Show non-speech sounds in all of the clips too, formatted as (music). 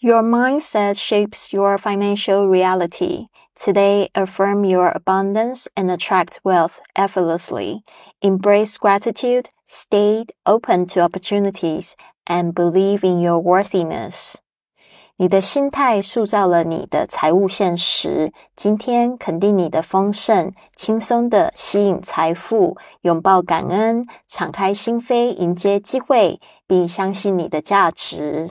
Your mindset shapes your financial reality. Today, affirm your abundance and attract wealth effortlessly. Embrace gratitude, stay open to opportunities, and believe in your worthiness. 你的心态塑造了你的财务现实。今天肯定你的丰盛，轻松的吸引财富，拥抱感恩，敞开心扉迎接机会，并相信你的价值。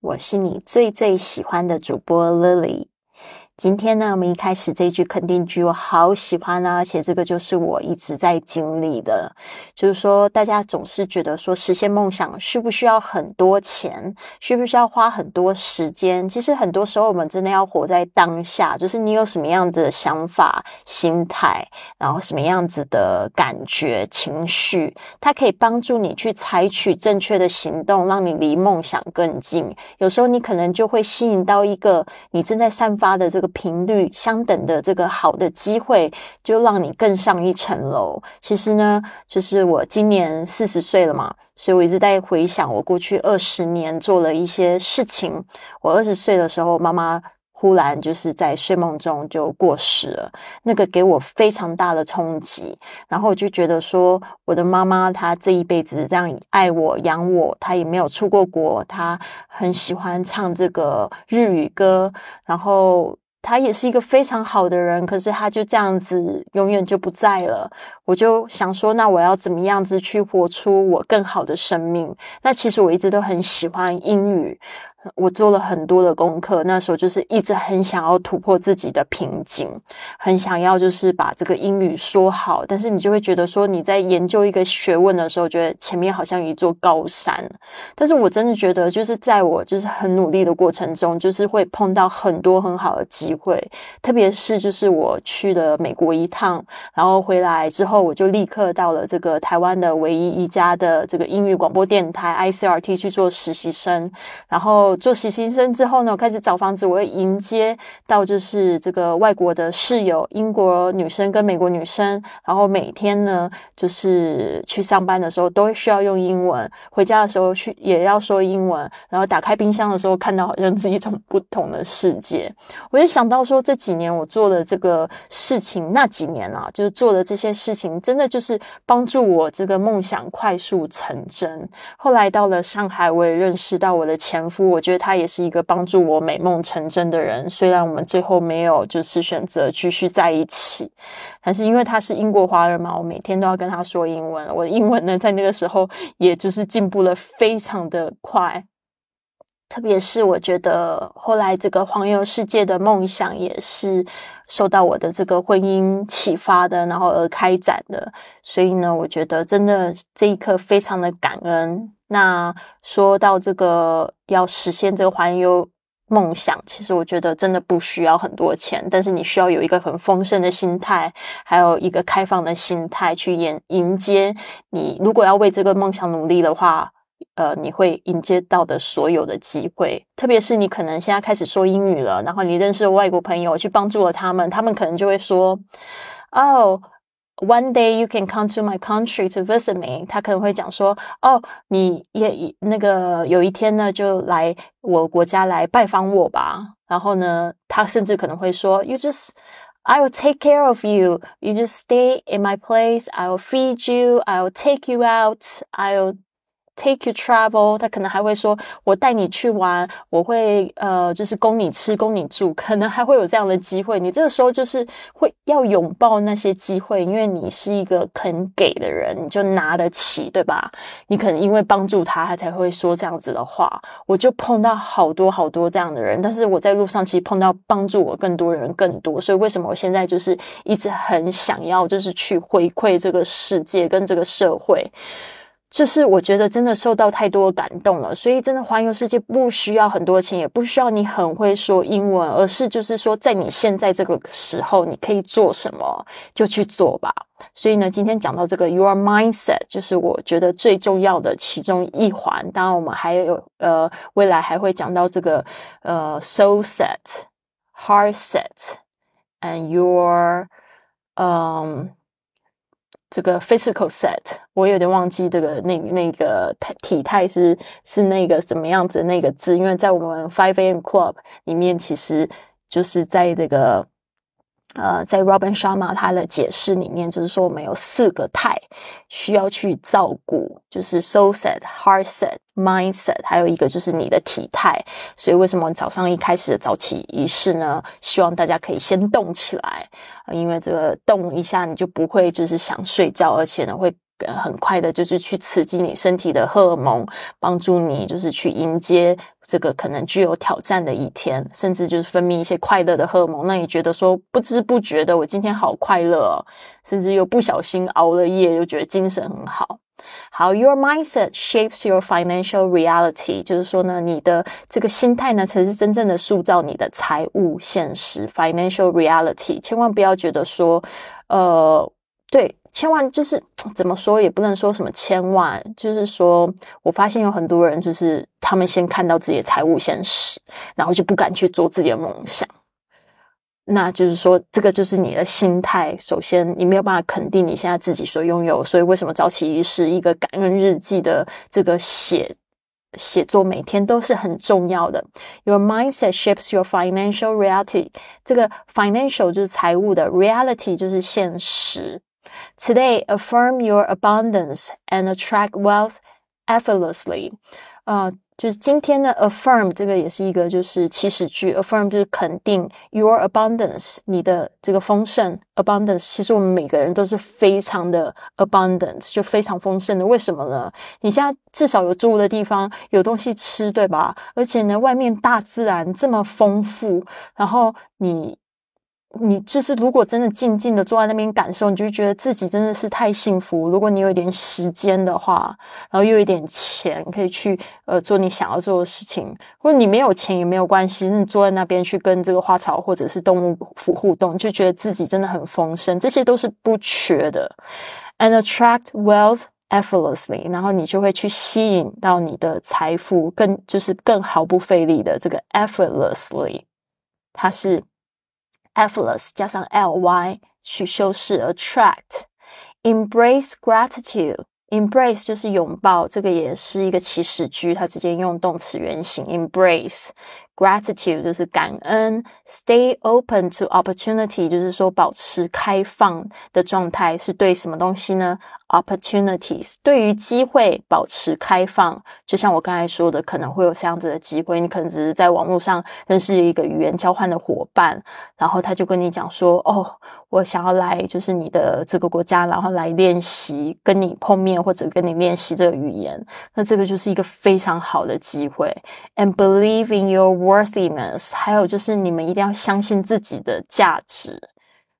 我是你最最喜欢的主播 Lily。今天呢，我们一开始这句肯定句我好喜欢啊，而且这个就是我一直在经历的，就是说大家总是觉得说实现梦想需不需要很多钱，需不需要花很多时间？其实很多时候我们真的要活在当下，就是你有什么样子的想法、心态，然后什么样子的感觉、情绪，它可以帮助你去采取正确的行动，让你离梦想更近。有时候你可能就会吸引到一个你正在散发的这个。频率相等的这个好的机会，就让你更上一层楼。其实呢，就是我今年四十岁了嘛，所以我一直在回想我过去二十年做了一些事情。我二十岁的时候，妈妈忽然就是在睡梦中就过世了，那个给我非常大的冲击。然后我就觉得说，我的妈妈她这一辈子这样爱我、养我，她也没有出过国，她很喜欢唱这个日语歌，然后。他也是一个非常好的人，可是他就这样子永远就不在了。我就想说，那我要怎么样子去活出我更好的生命？那其实我一直都很喜欢英语。我做了很多的功课，那时候就是一直很想要突破自己的瓶颈，很想要就是把这个英语说好。但是你就会觉得说你在研究一个学问的时候，觉得前面好像一座高山。但是我真的觉得，就是在我就是很努力的过程中，就是会碰到很多很好的机会。特别是就是我去了美国一趟，然后回来之后，我就立刻到了这个台湾的唯一一家的这个英语广播电台 ICRT 去做实习生，然后。做实习生之后呢，我开始找房子，我会迎接到就是这个外国的室友，英国女生跟美国女生，然后每天呢就是去上班的时候都需要用英文，回家的时候去也要说英文，然后打开冰箱的时候看到好像是一种不同的世界。我就想到说这几年我做的这个事情，那几年啊，就是做的这些事情，真的就是帮助我这个梦想快速成真。后来到了上海，我也认识到我的前夫。我觉得他也是一个帮助我美梦成真的人。虽然我们最后没有就是选择继续在一起，但是因为他是英国华人嘛，我每天都要跟他说英文。我的英文呢，在那个时候也就是进步了非常的快。特别是我觉得后来这个环游世界的梦想也是受到我的这个婚姻启发的，然后而开展的。所以呢，我觉得真的这一刻非常的感恩。那说到这个要实现这个环游梦想，其实我觉得真的不需要很多钱，但是你需要有一个很丰盛的心态，还有一个开放的心态去迎迎接你。如果要为这个梦想努力的话，呃，你会迎接到的所有的机会，特别是你可能现在开始说英语了，然后你认识外国朋友，去帮助了他们，他们可能就会说，哦。One day you can come to my country to visit me。他可能会讲说：“哦，你也那个有一天呢，就来我国家来拜访我吧。”然后呢，他甚至可能会说：“You just, I will take care of you. You just stay in my place. I will feed you. I will take you out. I will.” Take you travel，他可能还会说：“我带你去玩，我会呃，就是供你吃，供你住，可能还会有这样的机会。”你这个时候就是会要拥抱那些机会，因为你是一个肯给的人，你就拿得起，对吧？你可能因为帮助他，他才会说这样子的话。我就碰到好多好多这样的人，但是我在路上其实碰到帮助我更多人更多，所以为什么我现在就是一直很想要，就是去回馈这个世界跟这个社会。就是我觉得真的受到太多感动了，所以真的环游世界不需要很多钱，也不需要你很会说英文，而是就是说在你现在这个时候，你可以做什么就去做吧。所以呢，今天讲到这个 your mindset，就是我觉得最重要的其中一环。当然，我们还有呃，未来还会讲到这个呃 soul set、heart set and your 嗯。这个 physical set，我有点忘记这个那那个体态是是那个什么样子那个字，因为在我们 Five A M Club 里面，其实就是在这个。呃，在 Robin Sharma 他的解释里面，就是说我们有四个态需要去照顾，就是 soul set、heart set、mind set，还有一个就是你的体态。所以为什么早上一开始的早起仪式呢？希望大家可以先动起来，因为这个动一下，你就不会就是想睡觉，而且呢会。很快的，就是去刺激你身体的荷尔蒙，帮助你就是去迎接这个可能具有挑战的一天，甚至就是分泌一些快乐的荷尔蒙，让你觉得说不知不觉的我今天好快乐，甚至又不小心熬了夜，又觉得精神很好。好，Your mindset shapes your financial reality，就是说呢，你的这个心态呢，才是真正的塑造你的财务现实 financial reality。千万不要觉得说，呃，对。千万就是 (tsk) 怎么说也不能说什么千万，就是说我发现有很多人就是他们先看到自己的财务现实，然后就不敢去做自己的梦想。那就是说，这个就是你的心态。首先，你没有办法肯定你现在自己所拥有，所以为什么早起仪式一个感恩日记的这个写写作，每天都是很重要的。Your mindset shapes your financial reality。这个 financial 就是财务的，reality 就是现实。Today, affirm your abundance and attract wealth effortlessly. 啊，就是今天的 affirm 这个也是一个就是祈使句，affirm 就是肯定 your abundance 你的这个丰盛 abundance。其实我们每个人都是非常的 abundance，就非常丰盛的。为什么呢？你现在至少有住的地方，有东西吃，对吧？而且呢，外面大自然这么丰富，然后你。你就是，如果真的静静的坐在那边感受，你就觉得自己真的是太幸福。如果你有一点时间的话，然后又有一点钱，可以去呃做你想要做的事情，或者你没有钱也没有关系，你坐在那边去跟这个花草或者是动物互动，就觉得自己真的很丰盛，这些都是不缺的。And attract wealth effortlessly，然后你就会去吸引到你的财富，更就是更毫不费力的这个 effortlessly，它是。Effortless 加上 ly 去修饰 attract。Embrace gratitude。Embrace 就是拥抱，这个也是一个祈使句，它直接用动词原形 embrace。Gratitude 就是感恩，Stay open to opportunity 就是说保持开放的状态，是对什么东西呢？Opportunities 对于机会保持开放，就像我刚才说的，可能会有这样子的机会，你可能只是在网络上认识一个语言交换的伙伴，然后他就跟你讲说，哦，我想要来就是你的这个国家，然后来练习跟你碰面或者跟你练习这个语言，那这个就是一个非常好的机会。And believe in your Worthiness，还有就是你们一定要相信自己的价值。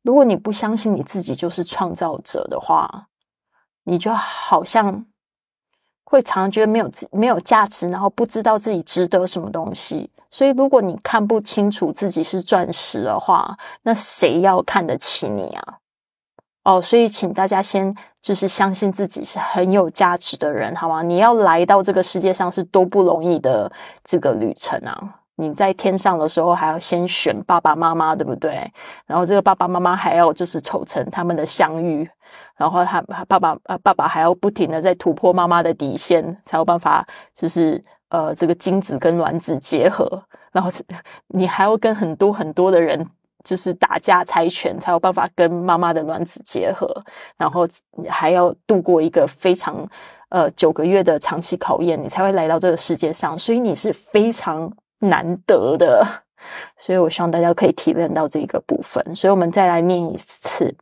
如果你不相信你自己就是创造者的话，你就好像会常常觉得没有自没有价值，然后不知道自己值得什么东西。所以，如果你看不清楚自己是钻石的话，那谁要看得起你啊？哦，所以请大家先就是相信自己是很有价值的人，好吗？你要来到这个世界上是多不容易的这个旅程啊！你在天上的时候还要先选爸爸妈妈，对不对？然后这个爸爸妈妈还要就是凑成他们的相遇，然后他爸爸呃爸爸还要不停的在突破妈妈的底线，才有办法就是呃这个精子跟卵子结合，然后你还要跟很多很多的人就是打架猜拳，才有办法跟妈妈的卵子结合，然后还要度过一个非常呃九个月的长期考验，你才会来到这个世界上，所以你是非常。难得的，所以我希望大家可以体验到这个部分。所以我们再来念一次：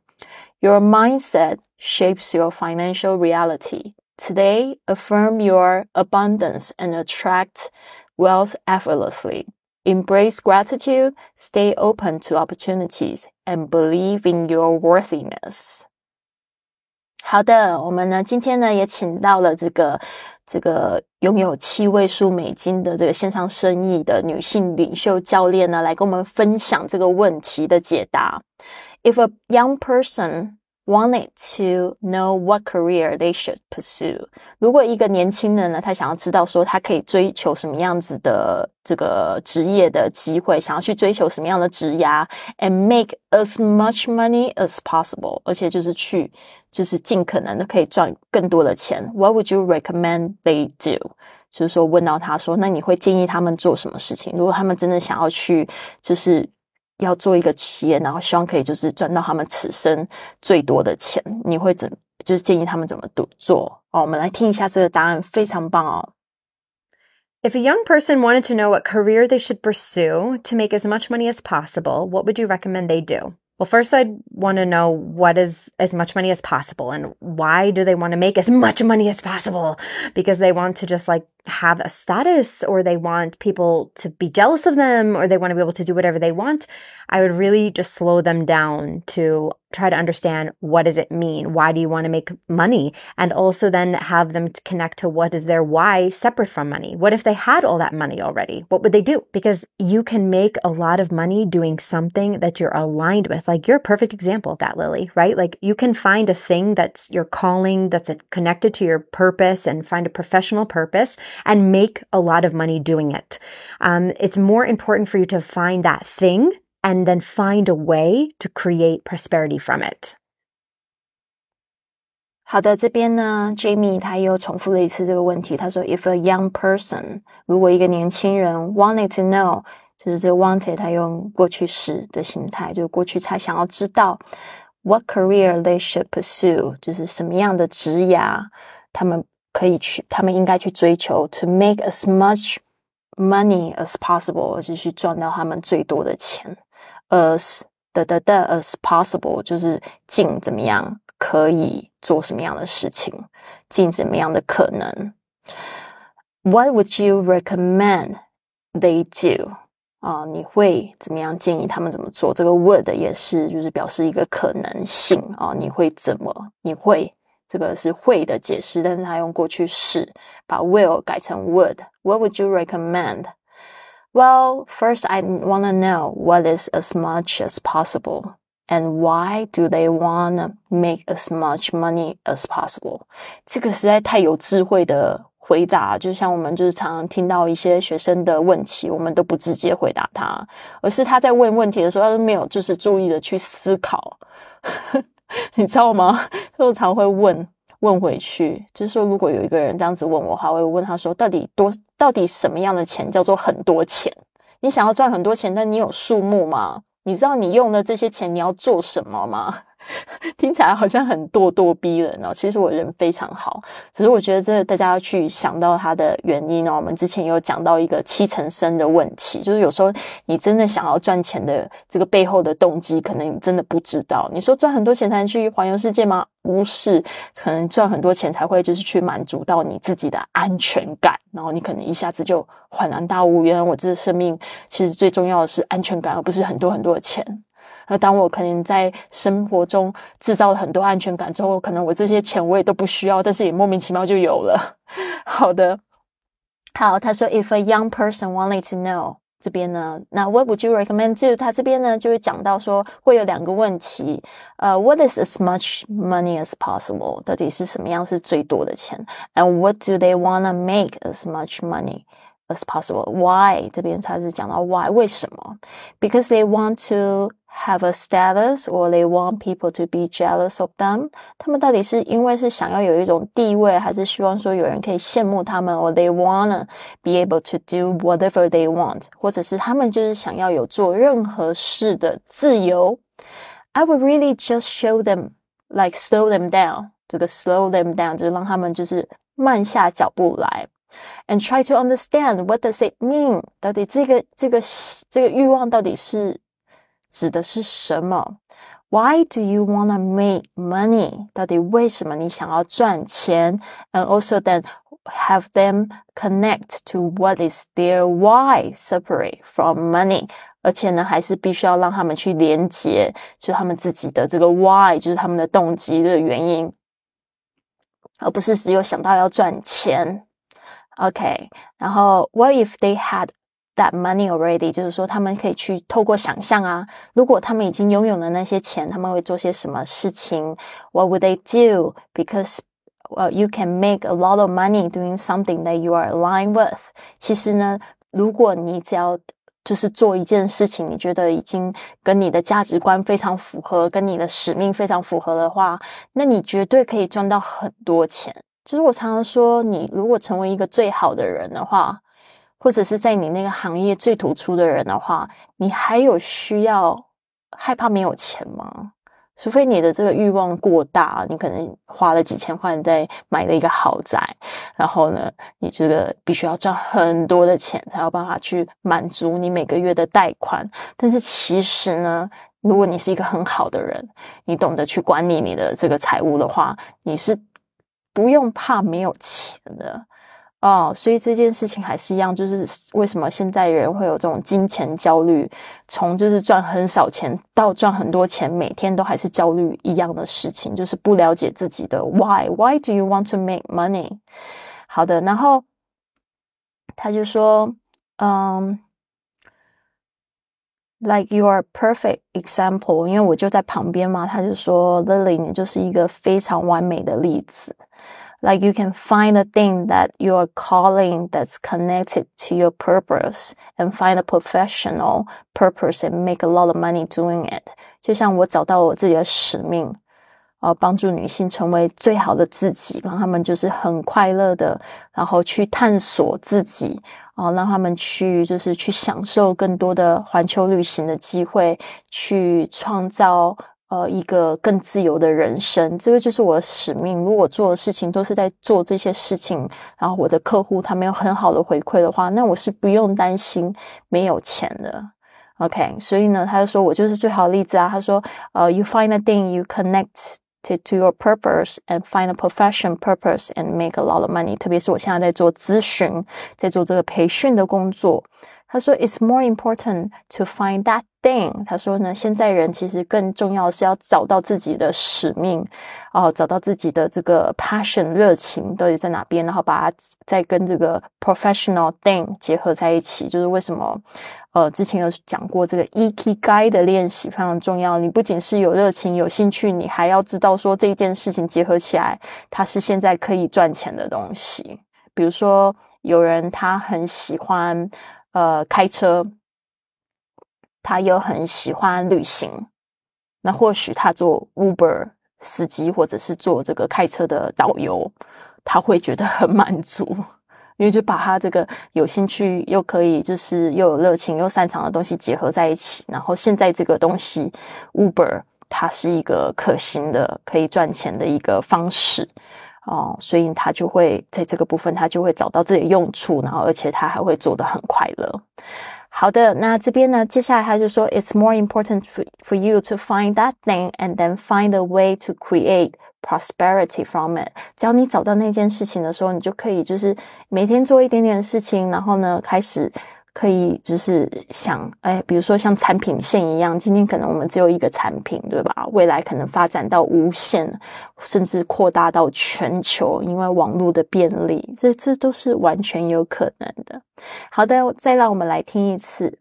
Your mindset shapes your financial reality. Today, affirm your abundance and attract wealth effortlessly. Embrace gratitude, stay open to opportunities, and believe in your worthiness. 好的，我们呢今天呢也请到了这个这个拥有七位数美金的这个线上生意的女性领袖教练呢，来跟我们分享这个问题的解答。If a young person wanted to know what career they should pursue，如果一个年轻人呢，他想要知道说他可以追求什么样子的这个职业的机会，想要去追求什么样的职涯，and make as much money as possible，而且就是去就是尽可能的可以赚更多的钱。What would you recommend they do？就是说问到他说，那你会建议他们做什么事情？如果他们真的想要去，就是要做一个企业，然后希望可以就是赚到他们此生最多的钱，你会怎就是建议他们怎么做？哦，我们来听一下这个答案，非常棒哦。If a young person wanted to know what career they should pursue to make as much money as possible, what would you recommend they do? Well, first, I'd want to know what is as much money as possible and why do they want to make as much money as possible? Because they want to just like have a status or they want people to be jealous of them or they want to be able to do whatever they want. I would really just slow them down to try to understand what does it mean? Why do you want to make money? And also then have them connect to what is their why separate from money. What if they had all that money already? What would they do? Because you can make a lot of money doing something that you're aligned with. Like you're a perfect example of that, Lily, right? Like you can find a thing that's your calling, that's connected to your purpose and find a professional purpose and make a lot of money doing it. Um, it's more important for you to find that thing and then find a way to create prosperity from it. 好的，这边呢，Jamie 他又重复了一次这个问题。他说：“If a young person，如果一个年轻人 wanted to know，就是这个 wanted，他用过去式的形态，就是过去才想要知道 what career they should pursue，就是什么样的职涯他们 可以去，他们应该去追求，to make as much money as possible，就是去赚到他们最多的钱。” as 的的的 as possible，就是尽怎么样可以做什么样的事情，尽怎么样的可能。What would you recommend they do？啊，你会怎么样建议他们怎么做？这个 would 也是就是表示一个可能性啊，你会怎么？你会这个是会的解释，但是他用过去式把 will 改成 would。What would you recommend？well, first I want to know what is as much as possible and why do they want to make as much money as possible？这个实在太有智慧的回答，就像我们就是常常听到一些学生的问题，我们都不直接回答他，而是他在问问题的时候，他都没有就是注意的去思考，(laughs) 你知道吗？所以我常会问。问回去，就是说，如果有一个人这样子问我，的话，我会问他说，到底多，到底什么样的钱叫做很多钱？你想要赚很多钱，但你有数目吗？你知道你用的这些钱你要做什么吗？(laughs) 听起来好像很咄咄逼人哦，其实我人非常好，只是我觉得这大家要去想到它的原因哦。我们之前有讲到一个七成生的问题，就是有时候你真的想要赚钱的这个背后的动机，可能你真的不知道。你说赚很多钱才能去环游世界吗？不是，可能赚很多钱才会就是去满足到你自己的安全感，然后你可能一下子就恍然大悟，原来我这生命其实最重要的是安全感，而不是很多很多的钱。那当我可能在生活中制造了很多安全感之后，可能我这些钱我也都不需要，但是也莫名其妙就有了。好的，好，他说，If a (laughs) young person wanted to know，这边呢，那 What would you recommend to？他这边呢就会讲到说，会有两个问题，呃，What is as much money as possible？到底是什么样是最多的钱？And what do they wanna make as much money as possible？Why？这边他是讲到 Why？为什么？Because they want to have a status or they want people to be jealous of them？他们到底是因为是想要有一种地位，还是希望说有人可以羡慕他们，or they wanna be able to do whatever they want？或者是他们就是想要有做任何事的自由？I would really just show them, like slow them down。这个 slow them down 就是让他们就是慢下脚步来。And try to understand what does it mean？到底这个这个这个欲望到底是 指的是什么？Why do you wanna make money？到底为什么你想要赚钱？And also then have them connect to what is their why separate from money。而且呢，还是必须要让他们去连接，就他们自己的这个 why，就是他们的动机的原因。 而不是只有想到要赚钱。OK，然后 What if they had that money already？就是说，他们可以去透过想象啊，如果他们已经拥有了那些钱，他们会做些什么事情？What would they do? Because well, you can make a lot of money doing something that you are aligned with。其实呢，如果你只要就是做一件事情，你觉得已经跟你的价值观非常符合，跟你的使命非常符合的话，那你绝对可以赚到很多钱。就是我常常说，你如果成为一个最好的人的话，或者是在你那个行业最突出的人的话，你还有需要害怕没有钱吗？除非你的这个欲望过大，你可能花了几千块在买了一个豪宅，然后呢，你这个必须要赚很多的钱才有办法去满足你每个月的贷款。但是其实呢，如果你是一个很好的人，你懂得去管理你的这个财务的话，你是。不用怕没有钱的哦，所以这件事情还是一样，就是为什么现在人会有这种金钱焦虑，从就是赚很少钱到赚很多钱，每天都还是焦虑一样的事情，就是不了解自己的 why，why do you want to make money？好的，然后他就说，嗯，like you are perfect example，因为我就在旁边嘛，他就说，Lily，你就是一个非常完美的例子。like you can find a thing that you are calling that's connected to your purpose and find a professional purpose and make a lot of money doing it。就像我找到我自己的使命，啊，帮助女性成为最好的自己，让他们就是很快乐的，然后去探索自己，啊，让他们去就是去享受更多的环球旅行的机会，去创造。 呃，一个更自由的人生，这个就是我的使命。如果做的事情都是在做这些事情，然后我的客户他没有很好的回馈的话，那我是不用担心没有钱的。OK，所以呢，他就说我就是最好的例子啊。他说，呃，You find a thing you connect to your purpose and find a profession purpose and make a lot of money。特别是我现在在做咨询，在做这个培训的工作。他说，It's more important to find that thing。他说呢，现在人其实更重要是要找到自己的使命，哦，找到自己的这个 passion 热情到底在哪边，然后把它再跟这个 professional thing 结合在一起。就是为什么，呃，之前有讲过这个 EKG 的练习非常重要。你不仅是有热情、有兴趣，你还要知道说这件事情结合起来，它是现在可以赚钱的东西。比如说，有人他很喜欢。呃，开车，他又很喜欢旅行，那或许他做 Uber 司机，或者是做这个开车的导游，他会觉得很满足，因为就把他这个有兴趣又可以就是又有热情又擅长的东西结合在一起，然后现在这个东西 Uber 它是一个可行的可以赚钱的一个方式。哦，所以他就会在这个部分，他就会找到自己的用处，然后而且他还会做得很快乐。好的，那这边呢，接下来他就说，It's more important for for you to find that thing and then find a way to create prosperity from it。只要你找到那件事情的时候，你就可以就是每天做一点点事情，然后呢，开始。可以就是想，哎，比如说像产品线一样，今天可能我们只有一个产品，对吧？未来可能发展到无限，甚至扩大到全球，因为网络的便利，这这都是完全有可能的。好的，再让我们来听一次。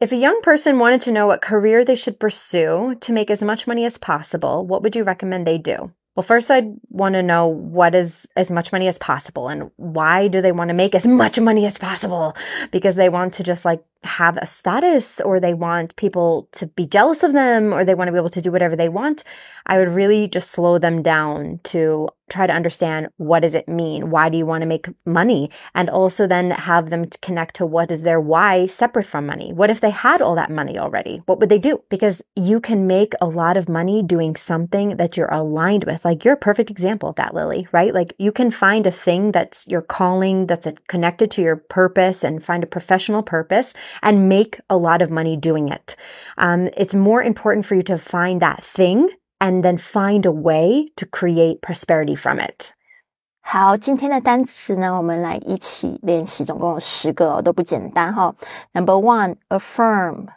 If a young person wanted to know what career they should pursue to make as much money as possible, what would you recommend they do? Well, first, I'd want to know what is as much money as possible and why do they want to make as much money as possible? Because they want to just like have a status or they want people to be jealous of them or they want to be able to do whatever they want. I would really just slow them down to try to understand what does it mean? Why do you want to make money? And also then have them connect to what is their why separate from money. What if they had all that money already? What would they do? Because you can make a lot of money doing something that you're aligned with. Like you're a perfect example of that, Lily, right? Like you can find a thing that's your calling, that's connected to your purpose and find a professional purpose and make a lot of money doing it. Um, it's more important for you to find that thing and then find a way to create prosperity from it. 好，今天的单词呢，我们来一起练习，总共有十个、哦，都不简单哈。Number one, affirm,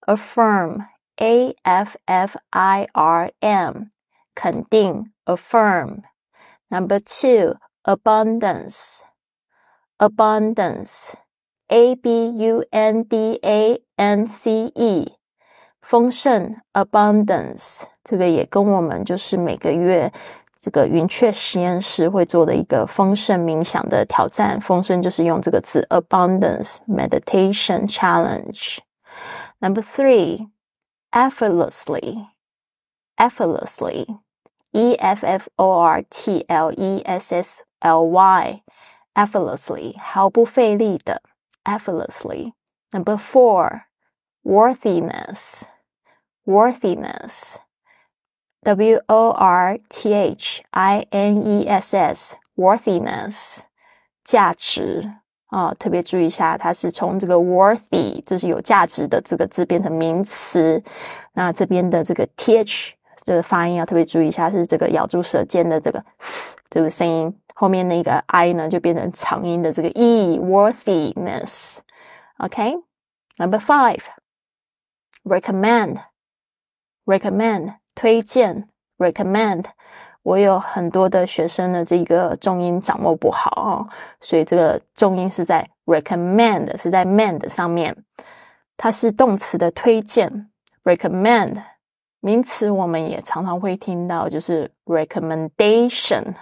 affirm, a f f i r m，肯定，affirm。 Number two, abundance, abundance, A B U N D A N C E， 丰盛 abundance，这个也跟我们就是每个月这个云雀实验室会做的一个丰盛冥想的挑战。丰盛就是用这个字 abundance meditation challenge。Number three, effortlessly, effortlessly, E F F O R T L E S S L Y, effortlessly 毫不费力的 effortlessly. Number four, worthiness, worthiness. W O R T H I N E S S, worthiness. 价值啊，特别注意一下，它是从这个 worthy，就是有价值的这个字变成名词。那这边的这个 th 这个发音要特别注意一下，是这个咬住舌尖的这个这个声音。后面那个 i 呢，就变成长音的这个 e，worthiness。OK，Number five，recommend，recommend 推荐，recommend。我有很多的学生的这个重音掌握不好哦，所以这个重音是在 recommend，是在 mend 上面。它是动词的推荐，recommend。名词我们也常常会听到，就是 recommendation。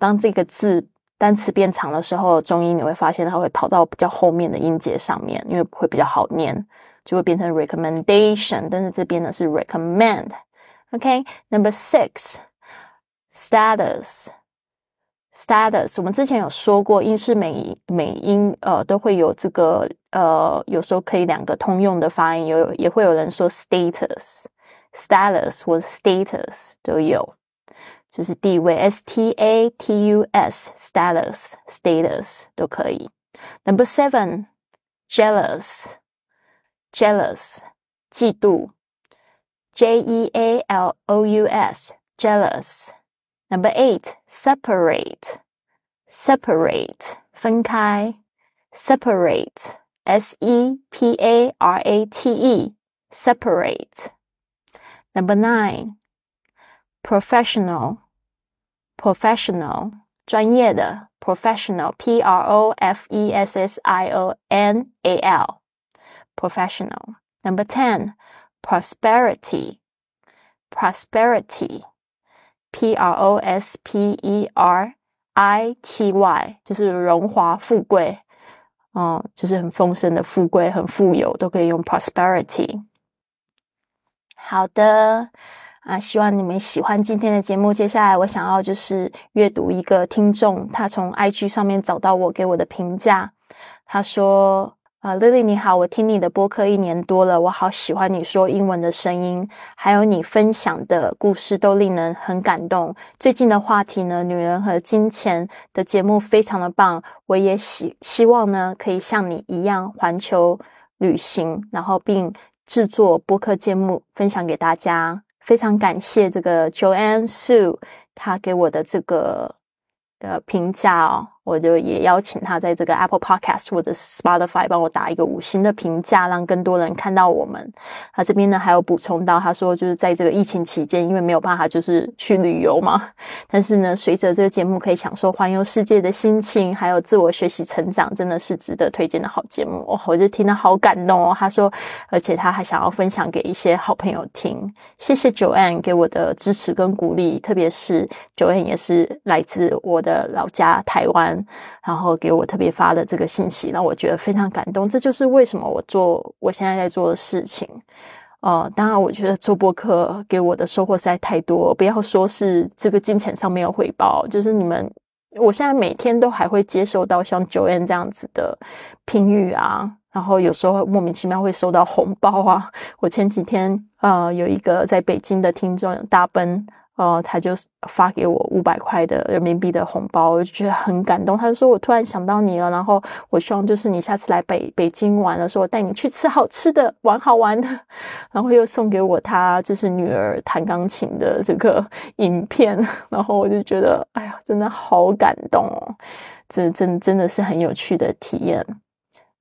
当这个字单词变长的时候，重音你会发现它会跑到比较后面的音节上面，因为会比较好念，就会变成 recommendation。但是这边呢是 recommend。OK，Number six，status，status。我们之前有说过，英式美美音呃都会有这个呃，有时候可以两个通用的发音，有也会有人说 status，status 或 status 都有。就是地位，s t a t u s status status 都可以。Number seven jealous jealous 嫉妒，j e a l o u s jealous。Number eight separate separate 分开，separate s e p a r a t e separate。Number nine professional professional 专业的 professional p r o f e s s i o n a l professional. Number ten prosperity prosperity p r o s p e r i t y 就是荣华富贵，嗯，就是很丰盛的富贵，很富有，都可以用 prosperity。好的。啊，希望你们喜欢今天的节目。接下来，我想要就是阅读一个听众，他从 IG 上面找到我给我的评价。他说：“啊，Lily 你好，我听你的播客一年多了，我好喜欢你说英文的声音，还有你分享的故事都令人很感动。最近的话题呢，女人和金钱的节目非常的棒，我也希希望呢可以像你一样环球旅行，然后并制作播客节目分享给大家。”非常感谢这个 Joanne Sue，他给我的这个呃评价哦。我就也邀请他在这个 Apple Podcast 或者 Spotify 帮我打一个五星的评价，让更多人看到我们。他这边呢还有补充到，他说就是在这个疫情期间，因为没有办法就是去旅游嘛，但是呢，随着这个节目可以享受环游世界的心情，还有自我学习成长，真的是值得推荐的好节目哦。我就听得好感动哦。他说，而且他还想要分享给一些好朋友听。谢谢 Joanne 给我的支持跟鼓励，特别是 Joanne 也是来自我的老家台湾。然后给我特别发的这个信息，让我觉得非常感动。这就是为什么我做我现在在做的事情。呃，当然，我觉得做播客给我的收获实在太多。不要说是这个金钱上没有回报，就是你们，我现在每天都还会接收到像 Joanne 这样子的评语啊，然后有时候莫名其妙会收到红包啊。我前几天呃有一个在北京的听众大奔。哦，他就发给我五百块的人民币的红包，我就觉得很感动。他就说：“我突然想到你了，然后我希望就是你下次来北北京玩的时候，带你去吃好吃的，玩好玩的。”然后又送给我他就是女儿弹钢琴的这个 (laughs) 影片，然后我就觉得，哎呀，真的好感动哦！这真真的是很有趣的体验。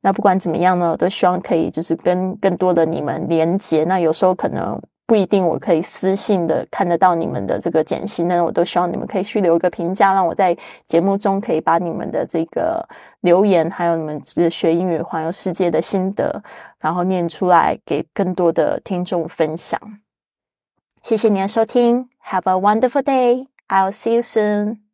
那不管怎么样呢，我都希望可以就是跟更多的你们连接。那有时候可能。不一定我可以私信的看得到你们的这个简讯，那我都希望你们可以去留一个评价，让我在节目中可以把你们的这个留言，还有你们学英语环游世界的心得，然后念出来给更多的听众分享。谢谢你的收听，Have a wonderful day. I'll see you soon.